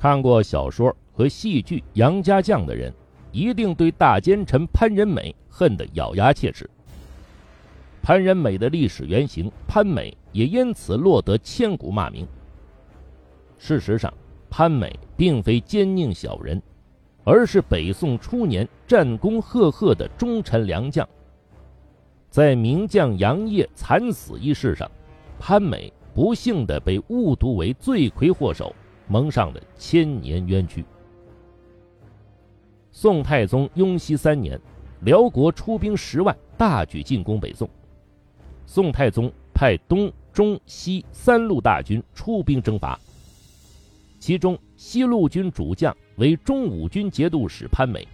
看过小说和戏剧《杨家将》的人，一定对大奸臣潘仁美恨得咬牙切齿。潘仁美的历史原型潘美也因此落得千古骂名。事实上，潘美并非奸佞小人，而是北宋初年战功赫赫的忠臣良将。在名将杨业惨死一事上，潘美不幸地被误读为罪魁祸首。蒙上了千年冤屈。宋太宗雍熙三年，辽国出兵十万，大举进攻北宋。宋太宗派东、中、西三路大军出兵征伐。其中，西路军主将为中武军节度使潘美，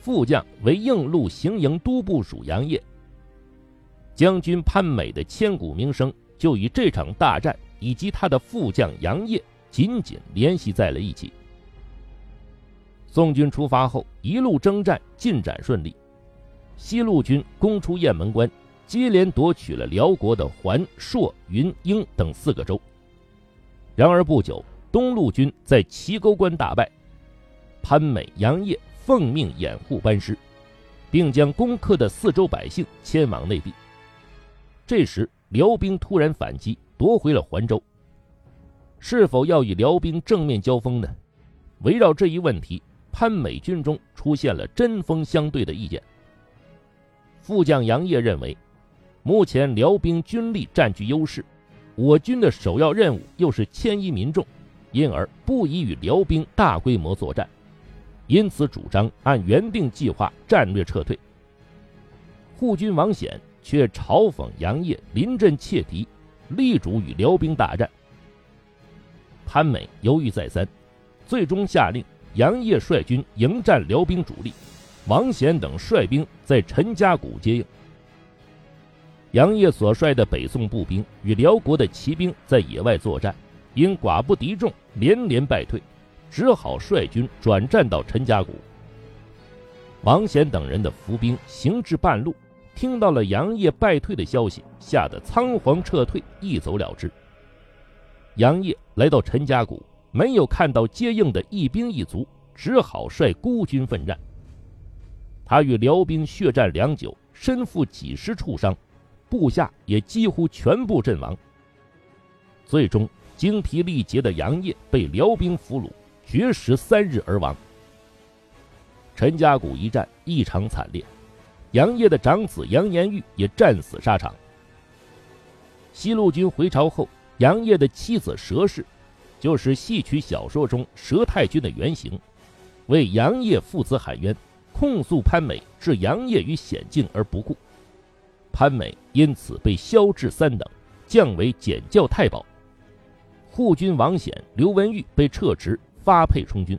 副将为应路行营都部署杨业。将军潘美的千古名声，就以这场大战以及他的副将杨业。紧紧联系在了一起。宋军出发后，一路征战进展顺利，西路军攻出雁门关，接连夺取了辽国的环、朔、云、英等四个州。然而不久，东路军在齐沟关大败，潘美、杨业奉命掩护班师，并将攻克的四州百姓迁往内地。这时，辽兵突然反击，夺回了环州。是否要与辽兵正面交锋呢？围绕这一问题，潘美军中出现了针锋相对的意见。副将杨业认为，目前辽兵军力占据优势，我军的首要任务又是迁移民众，因而不宜与辽兵大规模作战，因此主张按原定计划战略撤退。护军王显却嘲讽杨业临阵切敌，力主与辽兵大战。潘美犹豫再三，最终下令杨业率军迎战辽兵主力，王显等率兵在陈家谷接应。杨业所率的北宋步兵与辽国的骑兵在野外作战，因寡不敌众，连连败退，只好率军转战到陈家谷。王显等人的伏兵行至半路，听到了杨业败退的消息，吓得仓皇撤退，一走了之。杨业来到陈家谷，没有看到接应的一兵一卒，只好率孤军奋战。他与辽兵血战良久，身负几十处伤，部下也几乎全部阵亡。最终精疲力竭的杨业被辽兵俘虏，绝食三日而亡。陈家谷一战异常惨烈，杨业的长子杨延玉也战死沙场。西路军回朝后。杨业的妻子佘氏，就是戏曲小说中佘太君的原型，为杨业父子喊冤，控诉潘美置杨业于险境而不顾，潘美因此被削至三等，降为检校太保。护军王显、刘文玉被撤职，发配充军。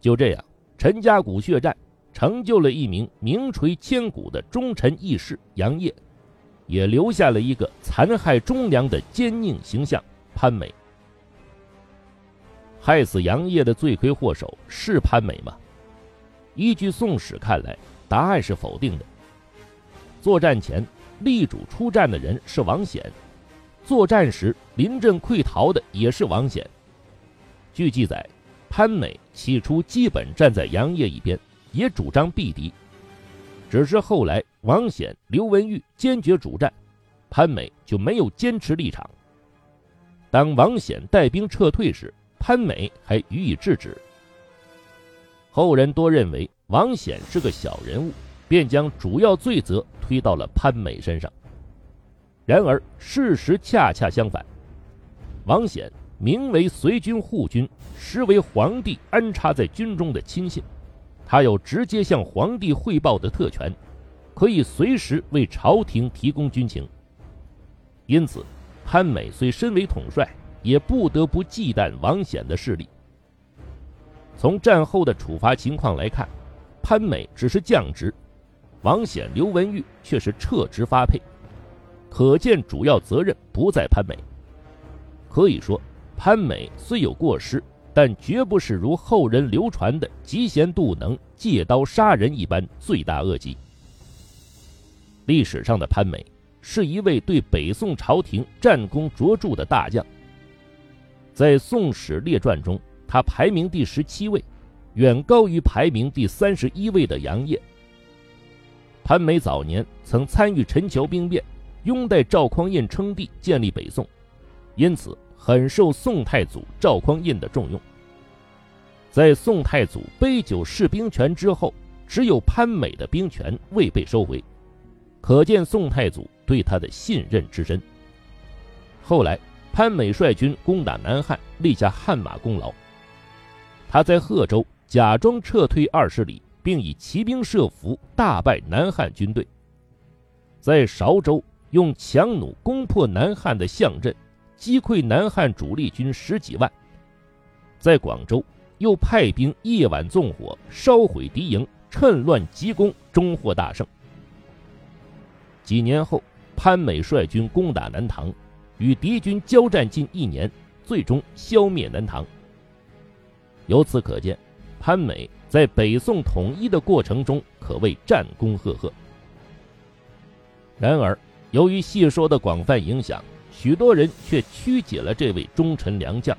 就这样，陈家谷血战成就了一名名垂千古的忠臣义士杨业。也留下了一个残害忠良的奸佞形象潘美。害死杨业的罪魁祸首是潘美吗？依据《宋史》看来，答案是否定的。作战前力主出战的人是王显，作战时临阵溃逃的也是王显。据记载，潘美起初基本站在杨业一边，也主张避敌。只是后来，王显、刘文玉坚决主战，潘美就没有坚持立场。当王显带兵撤退时，潘美还予以制止。后人多认为王显是个小人物，便将主要罪责推到了潘美身上。然而事实恰恰相反，王显名为随军护军，实为皇帝安插在军中的亲信。他有直接向皇帝汇报的特权，可以随时为朝廷提供军情。因此，潘美虽身为统帅，也不得不忌惮王显的势力。从战后的处罚情况来看，潘美只是降职，王显、刘文玉却是撤职发配，可见主要责任不在潘美。可以说，潘美虽有过失。但绝不是如后人流传的嫉贤妒能、借刀杀人一般罪大恶极。历史上的潘美是一位对北宋朝廷战功卓著的大将。在《宋史列传》中，他排名第十七位，远高于排名第三十一位的杨业。潘美早年曾参与陈桥兵变，拥戴赵匡胤称帝，建立北宋，因此很受宋太祖赵匡胤的重用。在宋太祖杯酒释兵权之后，只有潘美的兵权未被收回，可见宋太祖对他的信任之深。后来，潘美率军攻打南汉，立下汗马功劳。他在贺州假装撤退二十里，并以骑兵设伏，大败南汉军队。在韶州用强弩攻破南汉的象阵，击溃南汉主力军十几万。在广州又派兵夜晚纵火，烧毁敌营。趁乱急攻，终获大胜。几年后，潘美率军攻打南唐，与敌军交战近一年，最终消灭南唐。由此可见，潘美在北宋统一的过程中可谓战功赫赫。然而，由于戏说的广泛影响，许多人却曲解了这位忠臣良将。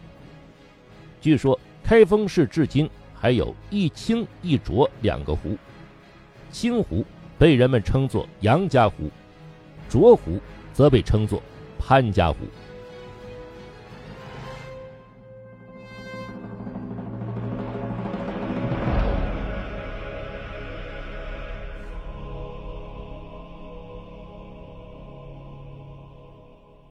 据说，开封市至今。还有一清一浊两个湖，清湖被人们称作杨家湖，浊湖则被称作潘家湖。